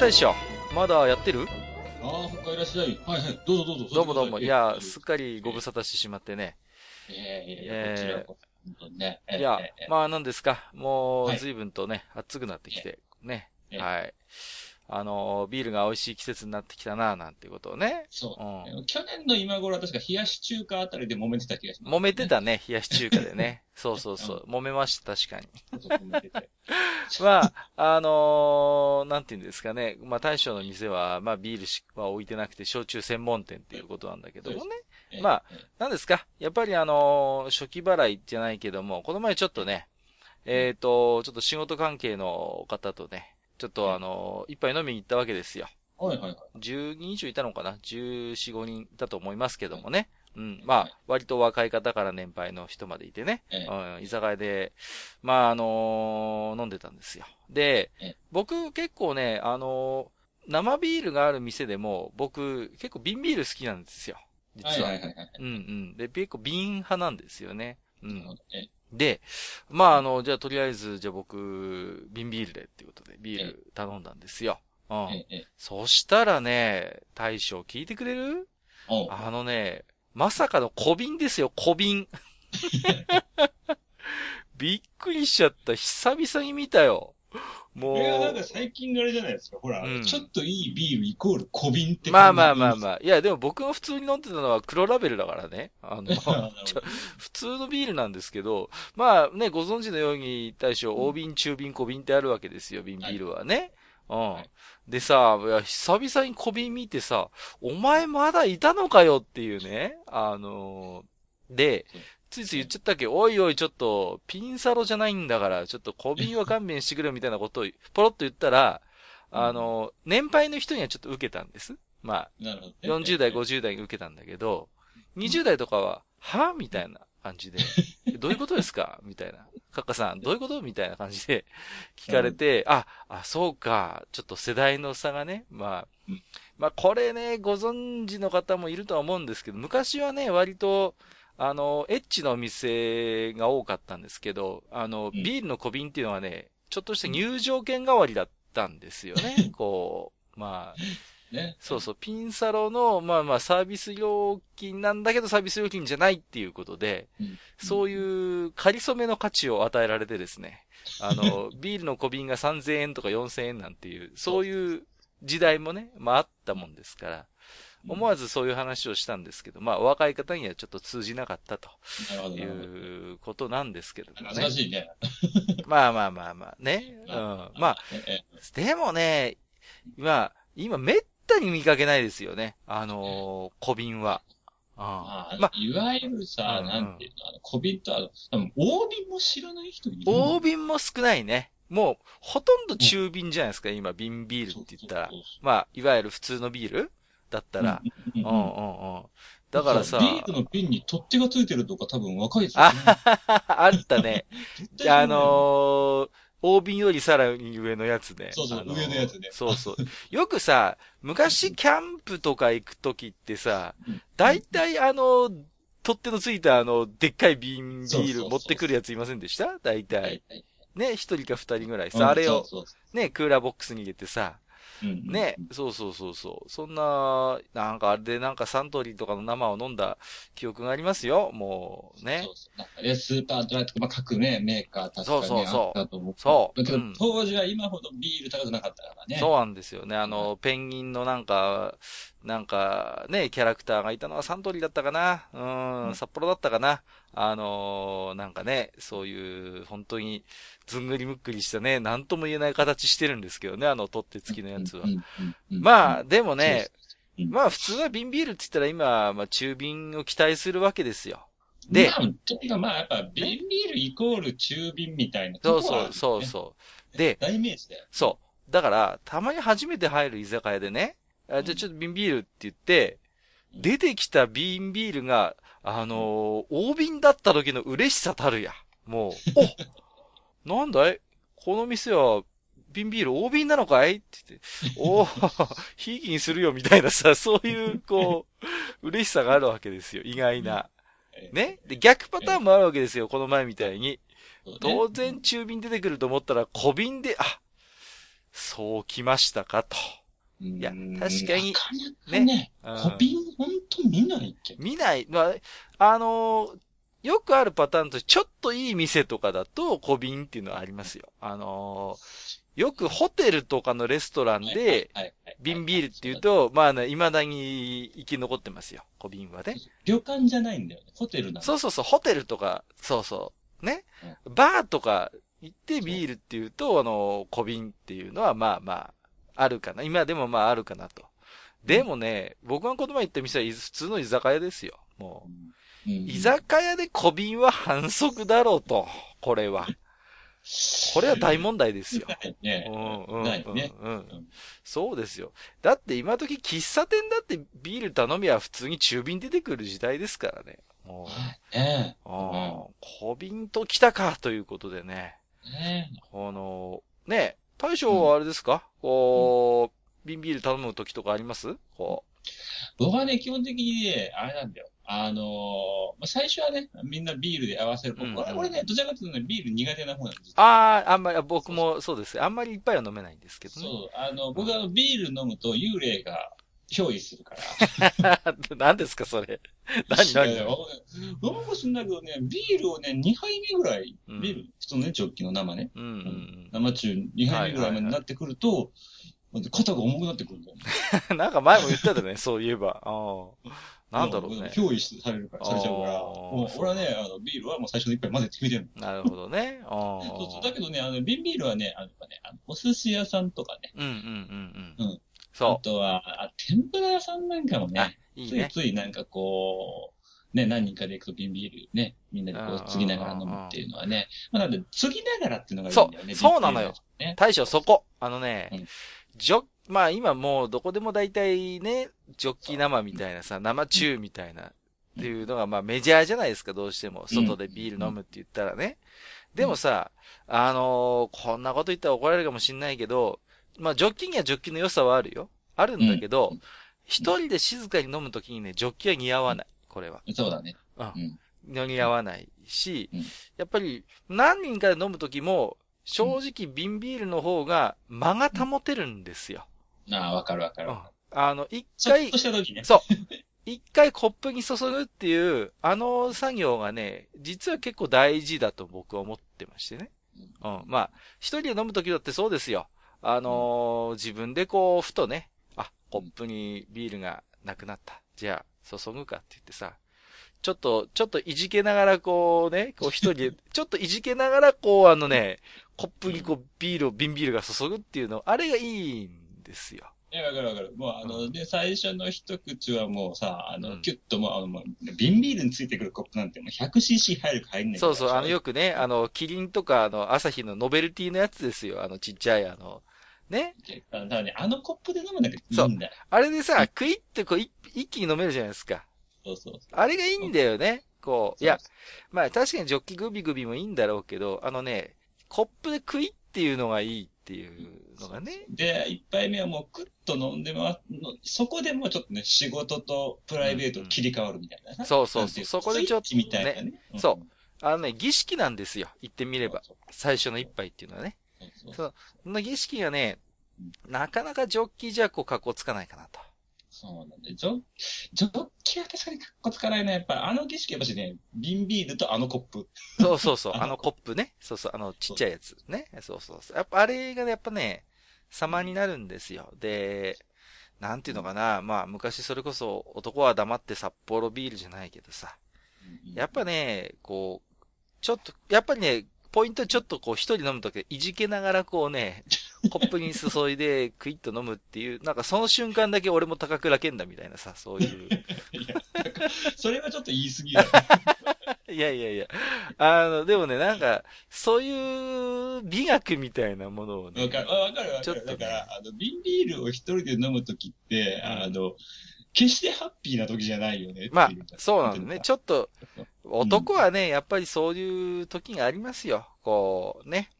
大将まだやってる？ああ、そっか、いらっしゃい。はいはい。どうぞどうぞ。どうもどうも。いや、すっかかりご無沙汰してしまってね。ええええこちらこそ。本当にね。ええいやええ、まあ何ですか。もうはい随分とね、暑くなってきて、ね。ええはい。あの、ビールが美味しい季節になってきたな、なんていうことをね。そうう。ん。去年の今頃は確か冷やし中華あたりで揉めてた気がします、揉めてたね、冷やし中華でね。そうそうそう。揉めました、確かに。まあ、あのーなんていうんですかね。まあ、大将の店は、まあ、ビールしは置いてなくて、焼酎専門店っていうことなんだけどもね。ええまあ、ええなんですかやっぱりあのー初期払いじゃないけども、この前ちょっとね、えっ、と、ちょっと仕事関係の方とね、ちょっとあのー一杯飲みに行ったわけですよ。はいはいはい。10人以上いたのかな ?14、5人いたと思いますけどもね。うん。まはいあ、割と若い方から年配の人までいてね。ええうん。居酒屋で、まあ、あのー飲んでたんですよ。でええ、僕結構ね、あのー生ビールがある店でも、僕結構瓶ビール好きなんですよ。実は。はいはいはいはい。うんうん。で、結構瓶派なんですよね。うん。で、まあ、あの、じゃあとりあえず、じゃあ僕、瓶ビールでっていうことで、ビール頼んだんですよ。うん。そしたらね、大将聞いてくれる？あのね、まさかの小瓶ですよ、小瓶。びっくりしちゃった。久々に見たよ。もこれはなんかう、最近あれじゃないですか。ほら、うんちょっといいビールイコール小瓶ってまあまあまああ。まあ。いや、でも僕が普通に飲んでたのは黒ラベルだからね。あの、普通のビールなんですけど、まあね、ご存知のように、大将、大瓶、中瓶、小瓶ってあるわけですよ、瓶ビールはね。うん。はいでさ、いや、久々に小瓶見てさ、お前まだいたのかよっていうね。あのーでついつい言っちゃったっけ、おいおい、ちょっと、ピンサロじゃないんだから、ちょっと小瓶は勘弁してくれよみたいなことを、ポロッと言ったら、あのー年配の人にはちょっと受けたんです。まあ、なるほどね。40代、50代に受けたんだけど、20代とかは、は？みたいな感じで、えどういうことですか？みたいな。カッカさん、どういうこと？みたいな感じで聞かれて、あ、あ、そうか、ちょっと世代の差がね、まあうん、まあこれね、ご存知の方もいるとは思うんですけど、昔はね、割と、あの、エッチのお店が多かったんですけど、あの、うん。ビールの小瓶っていうのはね、ちょっとした入場券代わりだったんですよね。こう、まあ、ね。そうそう、ピンサロの、まあまあサービス料金なんだけどサービス料金じゃないっていうことで、うん。そういう仮初めの価値を与えられてですね、あの、ビールの小瓶が3000円とか4000円なんていう、そういう時代もね、まああったもんですから、思わずそういう話をしたんですけど、まあお若い方にはちょっと通じなかったとい。うことなんですけれどもね。懐かしいね。まあまあまあまあね。うん。まあ、ええでもね、今、今めったに見かけないですよね。あのー小瓶は。あああまあ、いわゆるさ、うんなんていうの、あの、小瓶とあの、多分、大瓶も知らない人いる大瓶も少ないね。もう、ほとんど中瓶じゃないですか、今、瓶ビールって言ったらまあ、いわゆる普通のビールだったら。うんうんうん。だからさ、ビールの瓶に取っ手がついてるとか多分若いですよあね。あったね。あのー、大瓶よりさらに上のやつね。そうそうあー上のやつねそうそう。よくさ、昔キャンプとか行くときってさうん、大体あの、取っ手のついたあの、でっかい瓶ビール持ってくるやついませんでした？大はい体。はいね、一人か二人ぐらいうんさ、あれをね、クーラーボックスに入れてさ、ね、そうそうそうそう。そんな、なんかあれでなんかサントリーとかの生を飲んだ記憶がありますよ。もうねそ。うそうね、スーパードライとか、まあ、各ね、メーカー確かにそうそうそうあったと思う。そうだけど、うん当時は今ほどビール高くなかったからね。そうなんですよね。あの、ペンギンのなんか、なんか、ね、キャラクターがいたのはサントリーだったかなううんん、札幌だったかなあのーなんかね、そういう、本当に、ずんぐりむっくりしたね、なんとも言えない形してるんですけどね、あの、取っ手付きのやつはまあ、でもね、うんまあ普通は瓶ビールって言ったら今、まあ中瓶を期待するわけですよ。でま、あ、とまあ、やっぱ、瓶ビールイコール中瓶みたいなとそうそう、そうそう。で、代名詞だよ。そう。だから、たまに初めて入る居酒屋でね、あじゃあちょっと瓶ビールって言って、うん出てきた瓶ビールが、あのー大瓶だった時の嬉しさたるや。もう、おなんだい？この店は、瓶ビール大瓶なのかい？って言って、おー、ひいきにするよみたいなさ、そういう、こう、嬉しさがあるわけですよ。意外な。えね？で、逆パターンもあるわけですよ。この前みたいに。当然中瓶出てくると思ったら小瓶で、あ、そうきましたかと。いや確かにね、うん小瓶ほんと見ないけ？ど。見ない、まあ、あのーよくあるパターンとして、ちょっといい店とかだと小瓶っていうのはありますよ。あのーよくホテルとかのレストランで、瓶ビールっていうと、まあね、未だに生き残ってますよ。小瓶はね。旅館じゃないんだよね。ホテルなんだそうそうそう、ホテルとか、そうそう、ね。バーとか行ってビールっていうと、あの、小瓶っていうのはまあまあ、あるかな。今でもまああるかなと。でもね、僕がこの前行った店は普通の居酒屋ですよ。もう。うん居酒屋で小瓶は反則だろうと。これは。これは大問題ですよ。ねう。んうんないねうんうんそうですよ。だって今時喫茶店だってビール頼みは普通に中瓶出てくる時代ですからね。もうねあー小瓶と来たかということでね。ねこの、ね、大将はあれですか、こう、瓶ビール頼む時とかあります？こ僕はね、基本的にね、あれなんだよ。あのーまあ、最初はね、みんなビールで合わせる。うん俺俺ね、どちらかというとね、ビール苦手な方なんですう。ああ、あんまり、僕もそうです。あんまりいっぱいは飲めないんですけどね。そう、あの、僕はビール飲むと幽霊が憑依するから。何ですか、それ。何、何？いやいや飲むかしんないけどね、ビールをね、2杯目ぐらい、うんビール、普通のね、ジョッキの生ね、うんうん生中2杯目ぐらいになってくると、肩が重くなってくるんだよね。うん。なんか前も言ってたね、そういえば。なんだろうね。憑依されるから、されちゃうから。俺はね、あの、ビールはもう最初の一杯混ぜて決めてるの。なるほどね。ああ。そうそう。だけどね、あの、瓶ビールはね、あの、ね、あのお寿司屋さんとかね、うんうんうんうん。うんあそとは、あ天ぷら屋さんなんかもう。あね、、ついいいね。ついなんかこう、ね、何人かで行くと瓶ビールね、みんなでこう継ぎながら飲むっていうのはね、まあなんで、継ぎながらっていうのがいいんだよね。そうそうなのよね。大将そこ。あのね、うんジョまあ今もうどこでも大体ね、ジョッキ生みたいなさ、生中みたいなっていうのがまあメジャーじゃないですか、どうしても。外でビール飲むって言ったらね。でもさ、あのーこんなこと言ったら怒られるかもしんないけど、まあジョッキにはジョッキの良さはあるよ。あるんだけどうん、一人で静かに飲むときにね、ジョッキは似合わない。これは。そうだね。うんうん。似合わないしうん、やっぱり何人かで飲むときも、正直瓶ビールの方が間が保てるんですよ。ああ、わかるわかる。あの、一回ね。そう。一回コップに注ぐっていう、あの作業がね、実は結構大事だと僕は思ってましてね。うん。まあ、一人で飲むときだってそうですよ。あのー自分でこう、ふとね、あ、コップにビールがなくなった。じゃあ、注ぐかって言ってさ、ちょっと、ちょっといじけながらこうね、こう一人で、ちょっといじけながらこうあのね、コップにこうビールを、瓶ビールが注ぐっていうの、あれがいいんですよ。いや、わかるわかる。もう、あの、うんで、最初の一口はもうさ、あの、うんキュッともう、あの、もう瓶ビールについてくるコップなんてもう 100cc 入るか入んないかそうそう、あの、よくね、あの、キリンとか、あの、アサヒのノベルティのやつですよ。あの、ちっちゃい、あの、ね。だからね、あのコップで飲むだけいいんだよ。あれでさ、クイってこう、い一気に飲めるじゃないですか。そうそうそう。あれがいいんだよね。こう、いや、まあ確かにジョッキグビグビもいいんだろうけど、あのね、コップでクイっていうのがいいっていうのがね。で、一杯目はもうクッと飲んでま、のそこでもうちょっとね、仕事とプライベート切り替わるみたいなさ。そうそうそう。なんていそこでちょっとスイッチみたいなね。ねそうあのね、儀式なんですよ。言ってみれば。そう最初の一杯っていうのはね。そうその儀式がね、なかなかジョッキじゃこう格好つかないかなと。そうなんで、ジョジョッキは確かにかっこつかないな。やっぱりあの儀式やっぱしね、瓶ビールとあのコップ。そうそうそう。あのあのコップね。そうそう。あのちっちゃいやつ。ね。そうそうそう。やっぱあれがね、やっぱね、様になるんですよ。で、なんていうのかな。まあ昔それこそ男は黙って札幌ビールじゃないけどさ。やっぱね、こう、ちょっと、やっぱりね、ポイントちょっとこう一人飲むときいじけながらこうね、コップに注いでクイッと飲むっていう、なんかその瞬間だけ俺も高倉健だみたいなさ、そういう。いや、それはちょっと言い過ぎだよ。いやいやいや。あの、でもね、なんか、そういう美学みたいなものをね。わかる、わかるわかる。ちょっとねだから、あの、瓶ビールを一人で飲むときって、あの、決してハッピーな時じゃないよね。まあ、そうなんだね。ちょっと、男はね、やっぱりそういう時がありますよ。こう、ね。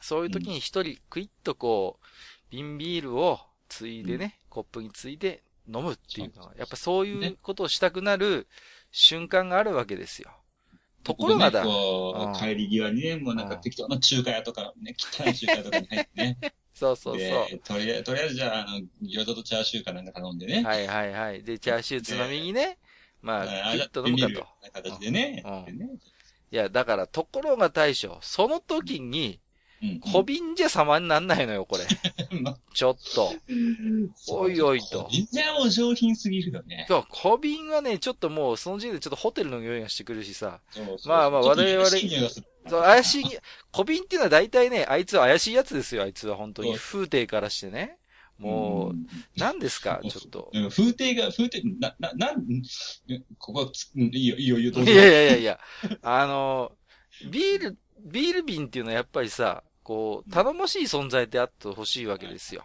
そういう時に一人、クイッとこう、瓶ビールをついでね、コップについで飲むっていうのは、やっぱそういうことをしたくなる瞬間があるわけですよ。ところがだ、ねこ帰り際にね、もうなんか適当な中華屋とか、ね、汚い中華屋とかに入ってね。そうそうそう。で、とりあえず、とりあえずじゃあ、あの、餃子とチャーシューかなんか頼んでね。はいはいはい。で、チャーシューつまみにね、まあ、あクイッと飲むかと。形でね。うんいや、だから、ところが大将、その時に、うん。小瓶じゃ様になんないのよ、これ。まちょっと。おいおいとみんなお上品すぎるよね。そう、小瓶はね、ちょっともう、その時点でちょっとホテルの匂いがしてくるしさ。そうそうまあまあ我々そう、怪しい、小瓶っていうのは大体ね、あいつは怪しいやつですよ、あいつは本当に。風景からしてね。もう、ん何ですか、ちょっと。うん風景が、風景、な、な、なん、うんここつ、うんいいよ、いいよ、いいよ、どう。ぞいやいやいやいや、あの、ビール、ビール瓶っていうのはやっぱりさ、こう、頼もしい存在であってほしいわけですよ。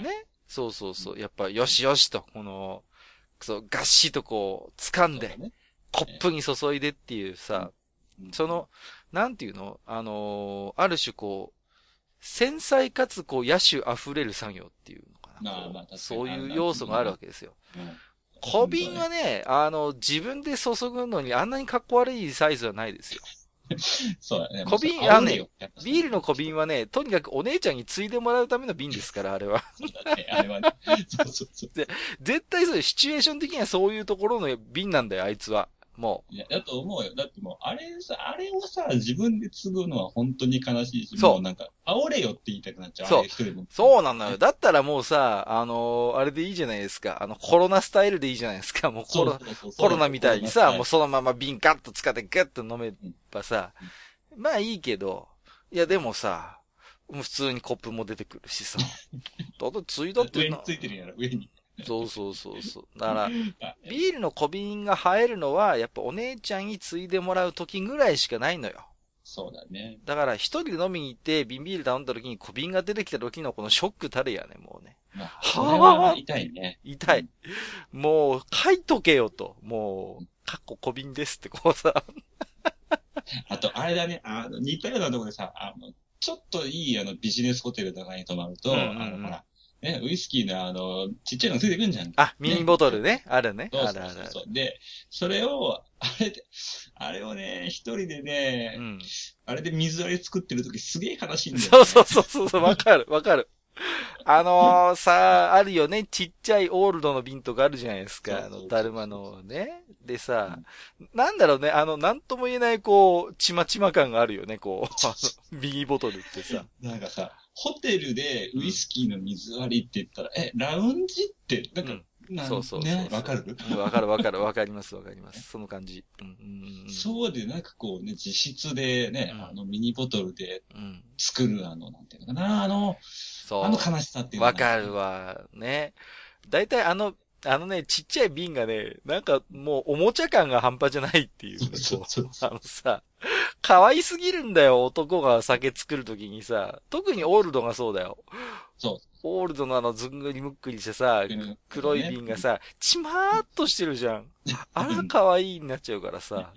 ね？そうそうそう。やっぱ、よしよしと、この、そう、がっしとこう、掴んで、ね。コップに注いでっていうさ、うん。その、なんていうの？あのーある種こう、繊細かつこう、野手溢れる作業っていうのかな。そういう要素があるわけですよ。うん小瓶はね、あの、自分で注ぐのにあんなにかっこ悪いサイズはないですよ。そうだね。小瓶あのねビールの小瓶はね、とにかくお姉ちゃんに継いでもらうための瓶ですから、あれは。そうだねあれはね。そうそうそう。絶対そうシチュエーション的にはそういうところの瓶なんだよ、あいつは。もいや、だと思うよ。だってもう、あれさ、あれをさ、自分で継ぐのは本当に悲しいし、そうもうなんか、煽れよって言いたくなっちゃう。そう。そうなのよ。だったらもうさ、あのーあれでいいじゃないですか。あの、コロナスタイルでいいじゃないですか。もうコロそうそうそうコロナみたいにさ、もううそのまま瓶ガッと使ってガッと飲めばさ、まあいいけど、いやでもさ、普通にコップも出てくるしさ。だってついだってな上についてるんやろ、上に。そうそうそうそう。だから、あビールの小瓶が映えるのは、やっぱお姉ちゃんに継いでもらう時ぐらいしかないのよ。そうだね。だから一人で飲みに行って瓶ビール頼んだ時に小瓶が出てきた時のこのショックたるやね、もうね。まあ、は痛いね。痛い。もう、書いとけよと。もう、かっこ小瓶ですってこうさ。あと、あれだね、あの、似たようなところでさ、あの、ちょっといい、あの、ビジネスホテルとかに泊まると、うんうんうんあの、ほら、ね、ウイスキーのあの、ちっちゃいのついてくんじゃん。あ、ミニボトルね。あるね。そうあるあるある。そうそうそう。で、それを、あれで、あれをね、一人でね、うん。あれで水割り作ってる時すげえ悲しいんだよ、ね。そうそうそうそうそう、わかる、わかる。あのー、さあ、あるよね。ちっちゃいオールドの瓶とかあるじゃないですか。あの、だるまのね。でさ、なんだろうね。あの、なんとも言えない、こう、ちまちま感があるよね。こう、あの、ビニボトルってさ。なんかさ、ホテルでウイスキーの水割りって言ったら、え、ラウンジって、なんか、うんなんそうそうね、わかる？うんわかるわかるわかりますわかります。その感じ。うんそうで、なんかこうね、自室でね、うんあのミニボトルでうん。作るあの、なんていうのかな、あの、そう。あの悲しさっていうのわかる。わ。ね。だいたいあの、あのね、ちっちゃい瓶がね、なんかもうおもちゃ感が半端じゃないっていう、ね。そうそうそうあのさ、可愛すぎるんだよ、男が酒作るときにさ。特にオールドがそうだよ。そオールドのあのずんぐりむっくりしてさ黒い瓶が、さ、ちまーっとしてるじゃん。あら可愛いになっちゃうからさ。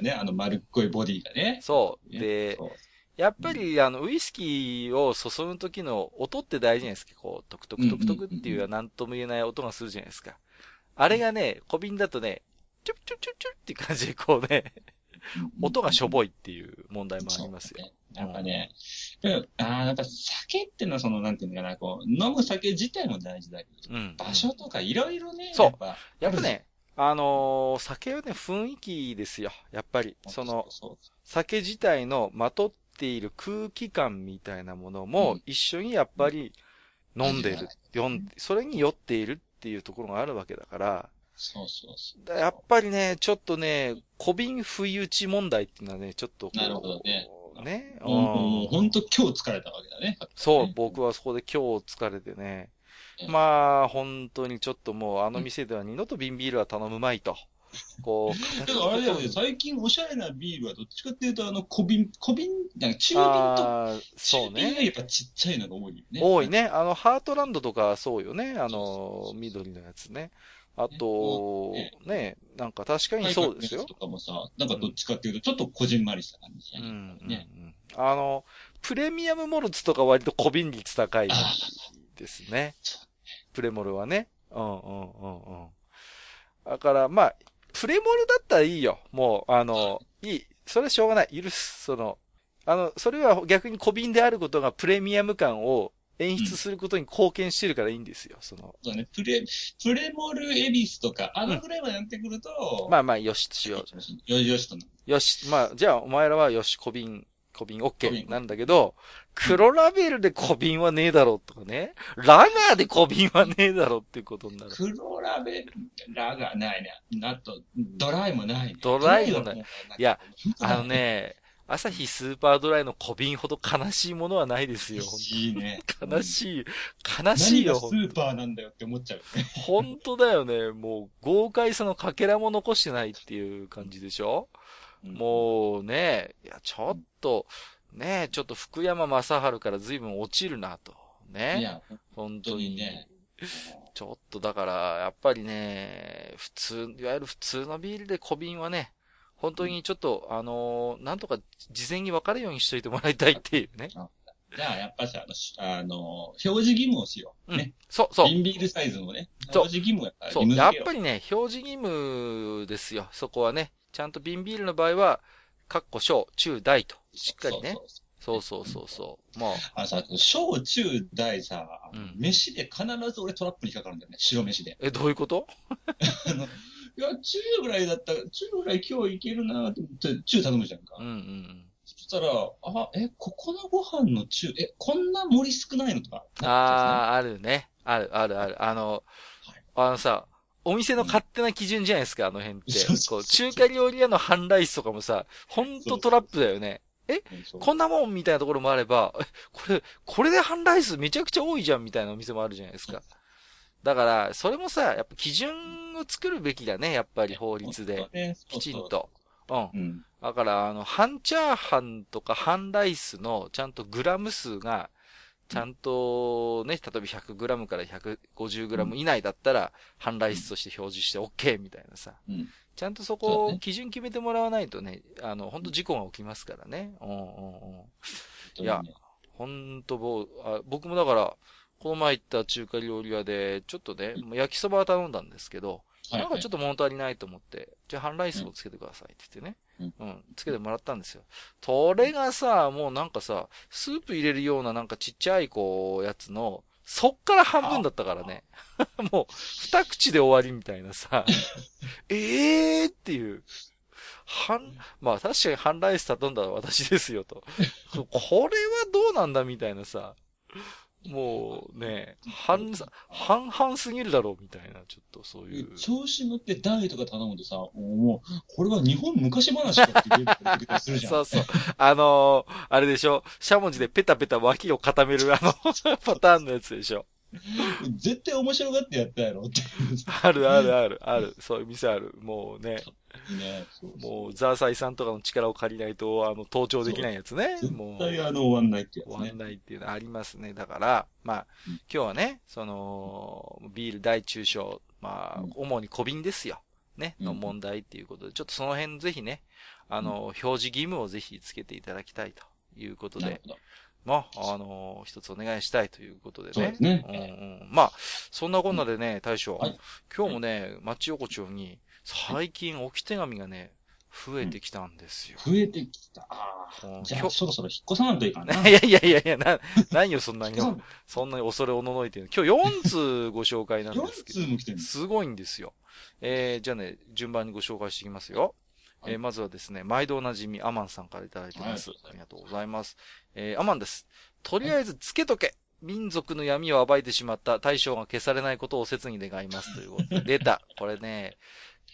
ね、あの丸っこいボディがね。そう。ねで、そうやっぱり、あの、ウイスキーを注ぐ時の音って大事じゃないですか。こう、トクトクトクトクっていうなんとも言えない音がするじゃないですか。あれがね、小瓶だとね、チュッチュッチュッチュッって感じでこうね、音がしょぼいっていう問題もありますよ。そうねやっぱね、うんあーやっぱ酒ってのはその、なんていうのかな、こう、飲む酒自体も大事だけど、うん。場所とかいろいろね、そうやっぱ、やっぱね、あのー酒はね、雰囲気ですよ。やっぱり、その、酒自体のまとっている空気感みたいなものもうん一緒にやっぱり飲んでるうん、読んで、それに酔っているっていうところがあるわけだから、そうそうそう。だやっぱりね、ちょっとね、小瓶不意打ち問題っていうのはね、ちょっとなるほどね。ね。もうもううん本当今日疲れたわけだね。そう、僕はそこで今日疲れてね。うんまあ、本当にちょっともうあの店では二度と瓶ビールは頼むまいと。こう、でもあれだよね、最近おしゃれなビールはどっちかっていうと、あの、小瓶、小瓶、なんか中瓶と、そう中瓶がね。やっぱちっちゃいのが多いよね。多いね。あの、ハートランドとかそうよね。あの、緑のやつね。あと、ね、なんか確かにそうですよ。とかもさ、なんかどっちかっていうと、ちょっとこじんまりした感じじゃうねうん。あの、プレミアムモルツとか割と小瓶率高いあですねそ。プレモルはね。うんうんうんうん。だから、まあ、プレモルだったらいいよ。もう、あの、いい。それはしょうがない。許す。その、あの、それは逆に小瓶であることがプレミアム感を演出することに貢献してるからいいんですよ。その、そうね、プレ、プレモルエビスとか、あのぐらいまでやってくると、まあまあ、よしとしよよしよしと。よし、まあ、じゃあ、お前らはよし、小瓶、小瓶小 OK 瓶なんだけど、黒ラベルで小瓶はねえだろとかね。ラガーで小瓶はねえだろっていうことになる。黒ラベル、ラがないね。あと、ドライもないね。ドライもないいや、あのね、朝日スーパードライの小瓶ほど悲しいものはないですよ。いいね。悲しい。悲しいよ。何がスーパーなんだよって思っちゃうよね。本当だよね。もう、豪快さのかけらも残してないっていう感じでしょ？もうね、いや、ちょっと、ね、ちょっと福山雅治から随分落ちるなと。いね。や、本本当当ににね。ちょっとだから、やっぱりね、普通、いわゆる普通のビールで小瓶はね、本当にちょっと、あのーなんとか事前に分かるようにしといてもらいたいっていうね。じゃあ、やっぱし、あのし、あの、表示義務をしよう。うんね。。そう、そう。瓶ビールサイズのね。そう表示義務をやっぱりそう。やっぱりね、表示義務ですよ。そこはね。ちゃんと瓶ビールの場合は、カッコ小、中、大と。しっかりね。そうそうそうそう。もう、あのさ、小中大さ、うん飯で必ず俺トラップに引っかかるんだよね。白飯で。え、どういうこと？あの、いや、中ぐらいだったら、中ぐらい今日いけるなと思って、中頼むじゃんか。うんうんそしたら、あ、え、ここのご飯の中、え、こんな盛り少ないのとか。うん。あー、あるね。ある、ある、ある。あの、あのさ、お店の勝手な基準じゃないですか、あの辺ってこう、中華料理屋の半ライスとかもさ、ほんとトラップだよね。そうこんなもんみたいなところもあれば、え、これ、これで半ライスめちゃくちゃ多いじゃんみたいなお店もあるじゃないですか。だから、それもさ、やっぱ基準を作るべきだね、やっぱり法律で。。ねきちん。と。うん。うん。だから、あの、半チャーハンとか半ライスのちゃんとグラム数が、ちゃんとね、例えば100グラムから150グラム以内だったら、半ライスとして表示して OK みたいなさ。うん。ちゃんとそこを基準決めてもらわないとね、あの、本当事故が起きますからね。うんうんうん。いや本当ぼうあ僕もだから、この前行った中華料理屋で、ちょっとね、もう焼きそばは頼んだんですけど、はいなんかちょっと物足りないと思って、じゃあ半ライスをつけてくださいって言ってね。うん。つけてもらったんですよ。それがさ、もうなんかさ、スープ入れるようななんかちっちゃいこう、やつの、そっから半分だったからね。もう、二口で終わりみたいなさ、え えーっていう。半、まあ確かに半ライス頼んだら私ですよと。これはどうなんだみたいなさ。もうね、半、半々すぎるだろうみたいな、ちょっとそういう。調子乗って大とか頼むとさ、もう、これは日本昔話かって言ってたりするじゃん。そうそう。あのーあれでしょ？しゃもじでペタペタ脇を固めるあの、パターンのやつでしょ？絶対面白がってやったやろってあるあるある、ある。そういう店ある。もうね、ね。そうそうもうザーサイさんとかの力を借りないと、あの、登頂できないやつね。もう。絶対あの終わんないってやつね終わん。ないっていうのありますね。だから、まあ、うん今日はね、その、ビール大中小、まあうん、主に小瓶ですよ。ね、うんの問題っていうことで、ちょっとその辺ぜひね、あの、表示義務をぜひつけていただきたいということで、なるほど。まあ、あの一つお願いしたいということでね。そうですねうんうん。まあ、そんなこんなでね、大将、はい今日もね、町横丁に、最近置き手紙がね、増えてきたんですよ。増えてきた。あうんあ。じゃあ、そろそろ引っ越さないといかんな。いやいやいやいや、な、何よ、そんなに。そんなに恐れおののいてる。今日4通ご紹介なん4ですけど、通も来てる。すごいんですよ。えー、じゃあね、順番にご紹介していきますよ。はいえーまずはですね、毎度おなじみ、アマンさんからいただいてます。はいありがとうございます。えー、アマンです。とりあえずつけとけ。民族の闇を暴いてしまった大将が消されないことを切に願います。ということで、出た。これね、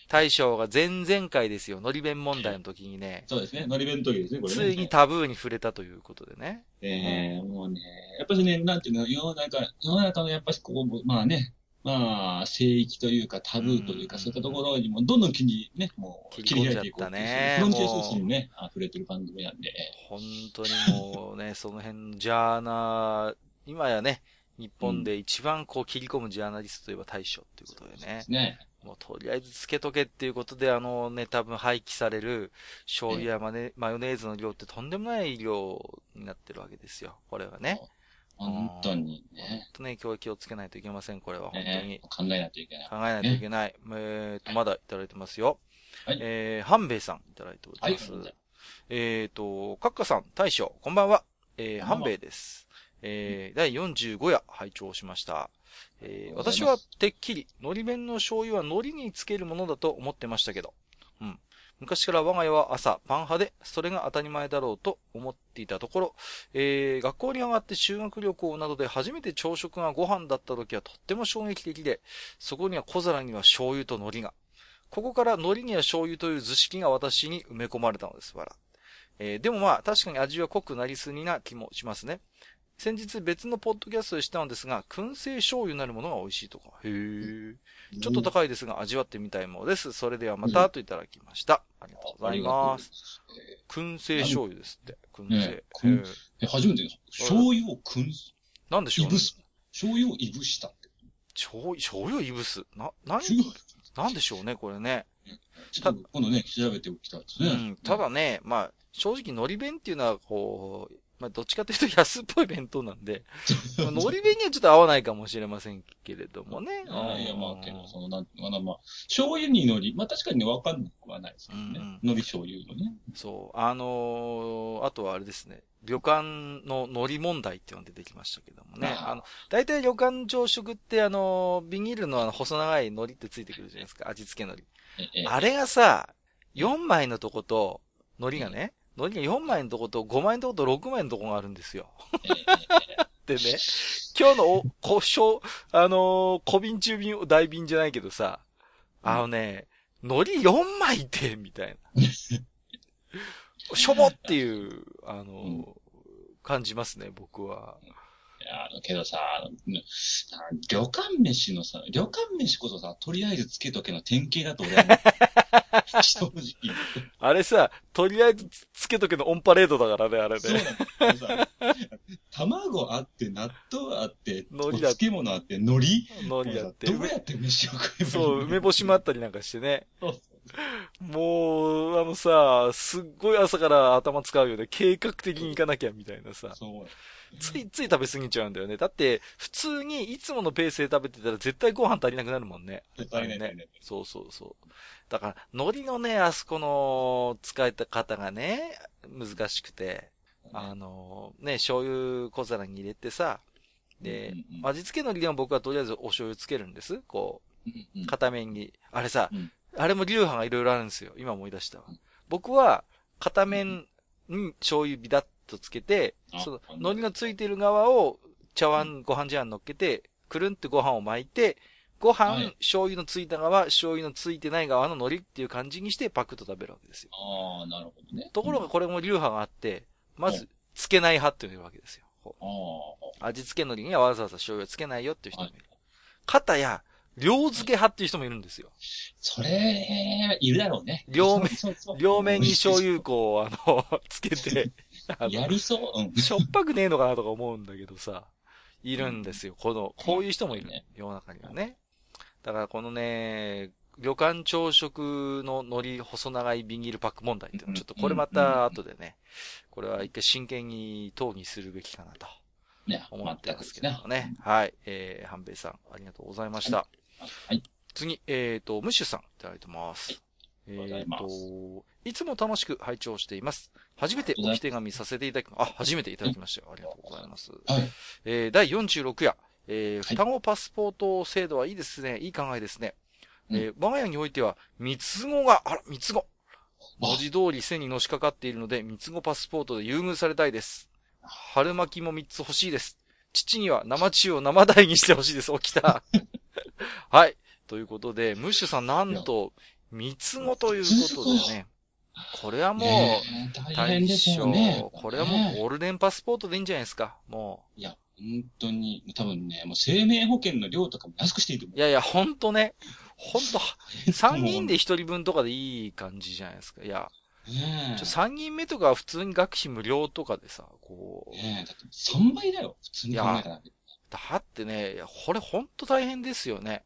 大将が前々回ですよ。のり弁問題の時にね、そうですね。のり弁当時ですね、これね。ついにタブーに触れたということでね。えー、もうね、やっぱりね、なんていうの、世の中、世の中のやっぱしこう、まあね、まあ、聖域というかタブーというか、うんそういったところにもどんどん気にね、もう切り込んじゃったねフロンティア精神にね、溢れてる番組なんで。本当にもうね、その辺のジャーナ、今やね、日本で一番こう切り込むジャーナリストといえば大将っていうことでね。ね。もうとりあえずつけとけっていうことで、あのね、多分廃棄される醤油やマネマヨネーズの量ってとんでもない量になってるわけですよ。これはね。本当に本ね。当ね、今日は気をつけないといけません、これは本当にね。考えないといけない。考えないといけない。えーと、まだいただいてますよ。はいえー、半兵衛さんいただいておりはい。ます。えーと、カッカさん、大将、こんばんは。えー、半兵衛です。えー、第45夜拝聴しました。えー、私はてっきり、海苔弁の醤油は海苔につけるものだと思ってましたけど、うん。昔から我が家は朝パン派で、それが当たり前だろうと思っていたところ、えー、学校に上がって修学旅行などで初めて朝食がご飯だった時はとっても衝撃的で、そこには小皿には醤油と海苔が。ここから海苔には醤油という図式が私に埋め込まれたのです。わら。えーでもまあ、確かに味は濃くなりすぎな気もしますね。先日別のポッドキャストでしたのですが、燻製醤油なるものが美味しいとか。へえ。ちょっと高いですが、味わってみたいものです。それではまた、といただきました。ありがとうございます。す。燻製醤油ですって。燻ね製。ええ、初めて。醤油をくん、なんでしょねいうぶ。す。醤油をいぶしたって。醤油、醤油いぶす。な、な醤油なんでしょうね、これね。ちょっと今度ね、調べておきたいですね。うん。ただね、まあ、正直海苔弁っていうのは、こう、まあ、どっちかというと安っぽい弁当なんで、まあ海苔弁にはちょっと合わないかもしれませんけれどもね。あいや、まあ、けど、その、なんていうのかな、まあ、醤油に海苔、まあ確かにね、わかんなくはないですけどね。うんうん海苔醤油のね。そう。あのーあとはあれですね。旅館の海苔問題っていうのが出てきましたけどもね。あの、大体旅館朝食ってあのービニールのあの細長い海苔ってついてくるじゃないですか。味付け海苔。ええあれがさ、4枚のとこと、海苔がね、海苔が4枚のとこと5枚のとこと6枚のとこがあるんですよ。ええ でね、今日のお、こ、しょう、あのー小瓶中瓶、大瓶じゃないけどさ、あのね、海苔4枚って、みたいな。しょぼっていう、あのーうん感じますね、僕は。いや、あの、けどさ、あの旅館飯のさ、旅館飯こそさ、とりあえずつけとけの典型だと俺は思う 正直。あれさ、とりあえずつつけとけのオンパレードだからね、あれそうね。なんだ。卵あって、納豆あって、海苔だお漬物あって、海苔？海苔だって。どうやって飯を食えばいいの？そう、梅干しもあったりなんかしてね。そうもう、あのさ、すっごい朝から頭使うよね。計画的に行かなきゃみたいなさ。そう。ついつい食べ過ぎちゃうんだよね。だって、普通にいつものペースで食べてたら絶対ご飯足りなくなるもんね。足りない足りないね。そうそうそう。だから、海苔のね、あそこの使い方がね、難しくて、あの、ね、醤油小皿に入れてさ、で、味付け海苔でも僕はとりあえずお醤油つけるんです。こう片面に。あれさ、うんあれも流派がいろいろあるんですよ。今思い出したわうん。僕は、片面に醤油ビダッとつけて、あそのあ海苔のついてる側を茶碗、ご飯茶碗乗っけて、くるんってご飯を巻いて、ご飯、はい醤油のついた側、醤油のついてない側の海苔っていう感じにしてパクッと食べるわけですよ。ああ、なるほどね。ところがこれも流派があって、まず、つけない派っていうわけですよ。味付け海苔にはわざわざ醤油をつけないよっていう人あ、もいる。はい。かたや、両漬け派っていう人もいるんですよ。それ、いるだろうね。両面そうそうそう両面に醤油粉を、あの、つけて、やりそう。うん。しょっぱくねえのかなとか思うんだけどさ、いるんですよ。この、こういう人もいるね。世の中にはね。だからこのね、旅館朝食の海苔細長いビニールパック問題っていうのちょっとこれまた後でね、これは一回真剣に討議するべきかなとね、思ってますけども。ね。はい。えー、半兵衛さん、ありがとうございました。はい。次、えっ、と、ムッシュさん、いただいてます。えっ、と、いつも楽しく拝聴しています。初めて置き手紙させていただき、あ、初めていただきましたよ。ありがとうございます。はい。えー、第46夜、えー、はい双子パスポート制度はいいですね。いい考えですね。うんえー、我が家においては、三つ子が、あら、三つ子。わ文字通り背にのしかかっているので、三つ子パスポートで優遇されたいです。春巻きも三つ欲しいです。父には生中を生大にしてほしいです。起きた。はい。ということで、ムッシュさん、なんと、三つ子ということでね。これはもう、大変大ですよ将ね。これはもうゴールデンパスポートでいいんじゃないですか。もいや、本当に、多分ね、もう生命保険の量とかも安くしていいと思う。いやいや、ほんとね。ほんと、3人で1人分とかでいい感じじゃないですか。いや、ねえ。ちょ3人目とかは普通に学費無料とかでさ、こう、ねえ、だって3倍だよ。普通に考えたら。だってね、これほんと大変ですよね。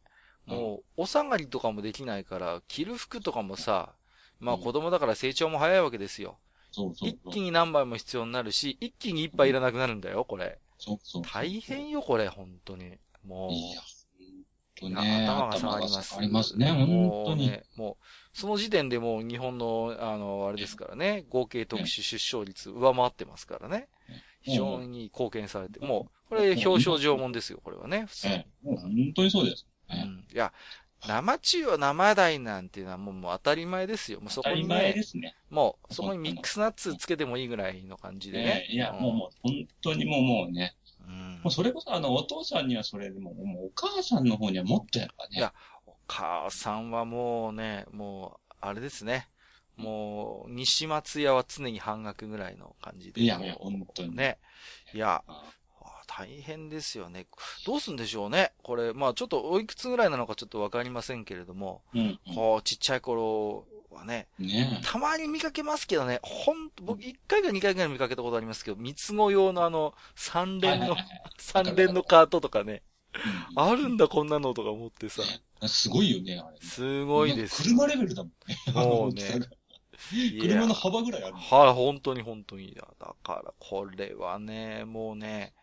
もう、お下がりとかもできないから、着る服とかもさ、まあうん子供だから成長も早いわけですよ。そうそう一。気に何杯も必要になるし、一気に一杯いらなくなるんだよ、これ。そうそう。大変よ、これ、本当に。もう。いや、本当なね。頭が下がります。下がりますね、本当に。もうね、もう、その時点でもう日本の、あの、あれですからね、合計特殊出生率上回ってますからね。非常に貢献されて、もう、これ表彰状もんですよ、これはね、普通にえ。え、もう本当にそうです。うええんいや、生中は生大なんていうのはもうもう当たり前ですよ。もうそこに当たり前ね、ですね。もうそこにミックスナッツつけてもいいぐらいの感じでねえ。えいや、んもうもう、本当にもうもうね。うんもうそれこそあの、お父さんにはそれでも、もうお母さんの方にはもっとやっぱね。いやお母さんはもうね、もう、あれですね。もう、西松屋は常に半額ぐらいの感じで。いやいや本当にね。いや、大変ですよね。どうすんでしょうね。これ、まあちょっとおいくつぐらいなのかちょっとわかりませんけれども、うん。こう、ちっちゃい頃はね、ねたまに見かけますけどね、ほんと、僕一回か二回ぐらい見かけたことありますけど、三つ子用のあの、三連の三連のカートとかね、うんあるんだこんなのとか思ってさ、すごいよね、あれね。すごいです。車レベルだもんね。もうね車の幅ぐらいある。はい、本当に本当に。だだから、これはね、もうね、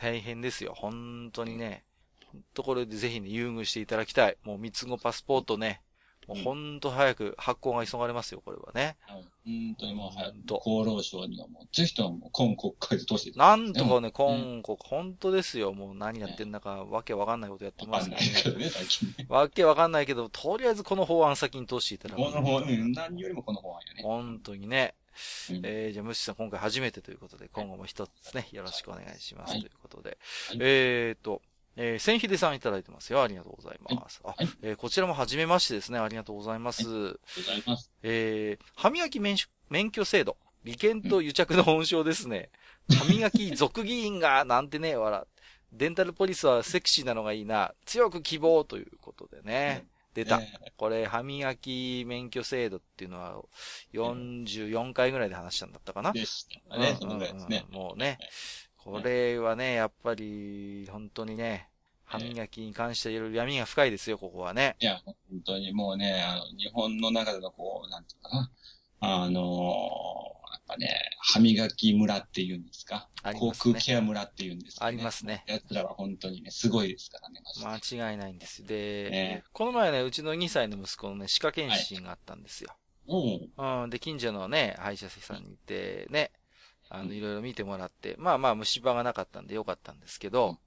大変ですよ。本当にね。本当これでぜひね、優遇していただきたい。もう三つ子パスポートね。もう本当早く発行が急がれますよ、これはね。はい本当にもう早く厚労省にはもう、ぜひとも今国会で通してなんとかね、うん今国、本当ですよ。もう何やってんだか、わけわかんないことやってわかんますからね。ないけどね、最近ね。わけわかんないけど、とりあえずこの法案先に通していただこの方、うん、何よりもこの方案よね。本当にね。うんえー、じゃあ、ムッシュさん今回初めてということで、今後も一つね、よろしくお願いします。はいということで。はいえーと、えー、千秀さんいただいてますよ。ありがとうございます。あ、いえーこちらも初めましてですね。ありがとうございます。ございます。えー、歯磨き免許免許制度。利権と癒着の温床ですね。歯磨き族議員が、なんてね、笑。デンタルポリスはセクシーなのがいいな。強く希望ということでね。出た。えこれ、歯磨き免許制度っていうのは、44回ぐらいで話したんだったかなー。でしたね、そのぐらいですねもうね、これはね、やっぱり、本当にね、歯磨きに関していろいろ闇が深いですよ、ここはね。いや、本当にもうね、あの、日本の中でのこう、なんていうかな。あのーやっぱね、歯磨き村っていうんですか？すね。空ケア村っていうんですか、ね。ありますね。奴らは本当にね、すごいですからね、間違いないんですよ。で、ねこの前ね、うちの2歳の息子のね、歯科検診があったんですよ。おううん。で、近所のね、歯医者さんに行って、ね、あの、うんいろいろ見てもらって、まあまあ虫歯がなかったんでよかったんですけど、うん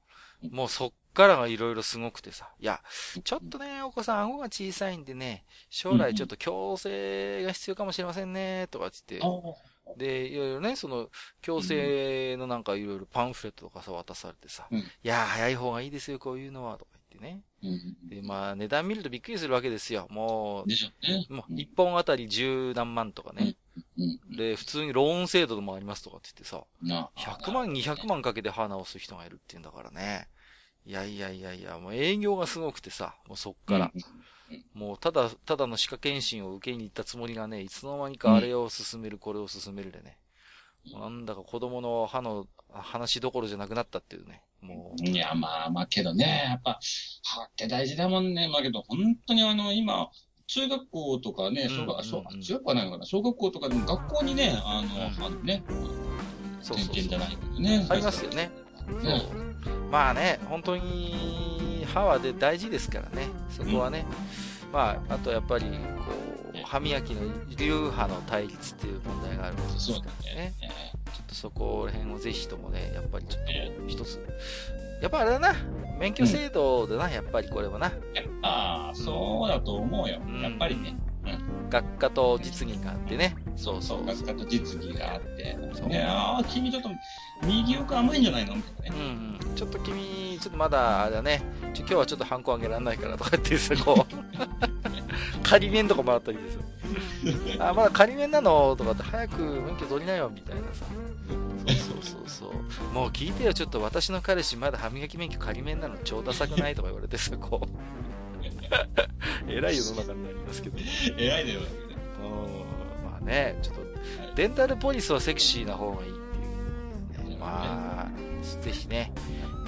もうそっからがいろいろすごくてさ、いや、ちょっとね、お子さん顎が小さいんでね、将来ちょっと矯正が必要かもしれませんね、とかって言って、で、いろいろね、その、矯正のなんかいろいろパンフレットとかさ、渡されてさ、うんいやー、早い方がいいですよ、こういうのは、とか言ってね。うんで、まあ、値段見るとびっくりするわけですよ。もでしょもう、一本あたり十何万とかね。うん。で、普通にローン制度もありますとかって言ってさ、な100万、200万かけて歯直す人がいるって言うんだからね。いやいやいやいや、もう営業がすごくてさ、もうそっから。もうただ、ただの歯科検診を受けに行ったつもりがね、いつの間にかあれを進める、これを進めるでね。なんだか子供の歯の話どころじゃなくなったっていうね。もう、いや、まあまあけどね、やっぱ、歯って大事だもんね。まあけど、本当にあの、今、中学校とかね、小学、うんうんうん小中学校はないのかな？小学校とかでも学校にね、あの、うんね、そうそうそう点検じゃ。ないけどね。ありますよね。ねまあね、本当に歯はで大事ですからね。そこはね。まあ、あとやっぱり、こう、歯磨きの流派の対立っていう問題があるわけですからねね。。えちょっとそこら辺をぜひともね、やっぱりちょっえと一つ。やっぱあれだな。免許制度だな、やっぱりこれはな。やっぱ、そうだと思うよ。うんやっぱりね。学科と実技があってね。そうそそう。学科と実技があって、そうね、ああ、君ちょっと、右奥甘いんじゃないのみたいなうね。んうん。ちょっと君、ちょっとまだ、あれだね。ちょ今日はちょっとハンコあげられないからとか言ってさ、こう。仮免とかもらったりですよ。あ、まだ仮免なのとかって、早く免許取りなよ、みたいなさ。そうそうそうそう。もう聞いてよ、ちょっと私の彼氏まだ歯磨き免許仮免なの超ダサくないとか言われてさ、こう。えらい世の中になりますけど。偉いだよ。うんまあね、ちょっと、デンタルポリスはセクシーな方がいいっていう、ね。まあ、ぜひね、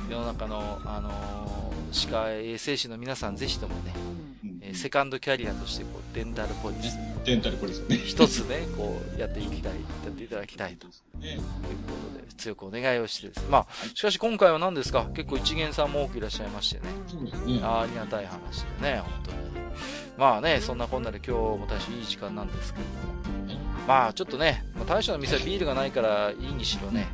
世の中の、あのー歯科衛生士の皆さん、ぜひともね、セカンドキャリアとして、こう、デンタルポリス、デンタルポリスね。一つね、こう、やっていきたい、やっていただきたいとねいうことで、強くお願いをしてです。まあ、しかし今回は何ですか？結構一元さんも多くいらっしゃいましてね。そうですね。あーありがたい話でね、本当に。まあね、そんなこんなで今日も大変いい時間なんですけども。まあちょっとね、まあ、大将の店はビールがないからいいにしろね、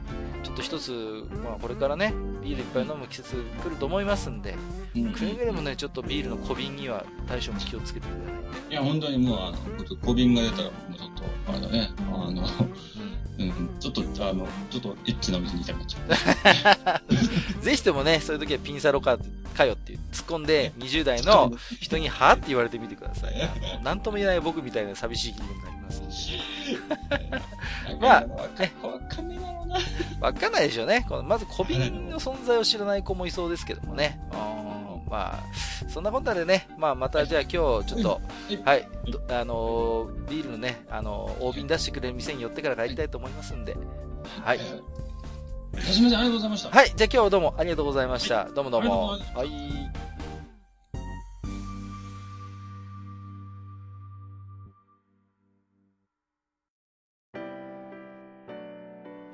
っと一つ、まあこれからね、ビールいっぱい飲む季節来ると思いますんで、うん。くれぐれもね、ちょっとビールの小瓶には大将も気をつけてください。いや、本当にもう、あの、小瓶が出たら、もうちょっと、あれだね、あの、うん。うん、ちょっと、あの、ちょっとエッチなお店に行きたくなっちゃう。ぜひともね、そういう時はピンサロか、かよって突っ込んで、20代の人にはって言われてみてください。なんとも言えない僕みたいな寂しい気分になりまあわかんねえだろうな。わかんないでしょうね。このまず小瓶の存在を知らない子もいそうですけどもね。うんまあ、そんなことでね、まあまたじゃあ今日ちょっと、はい、どあのービールのね、あのー大瓶出してくれる店に寄ってから帰りたいと思いますんで。はい。えー。すみません、ありがとうございました。はい、じゃあ今日はどうもありがとうございました。どうもどうも。はい。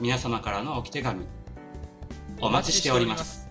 皆様からのおき手紙、お待ちしております。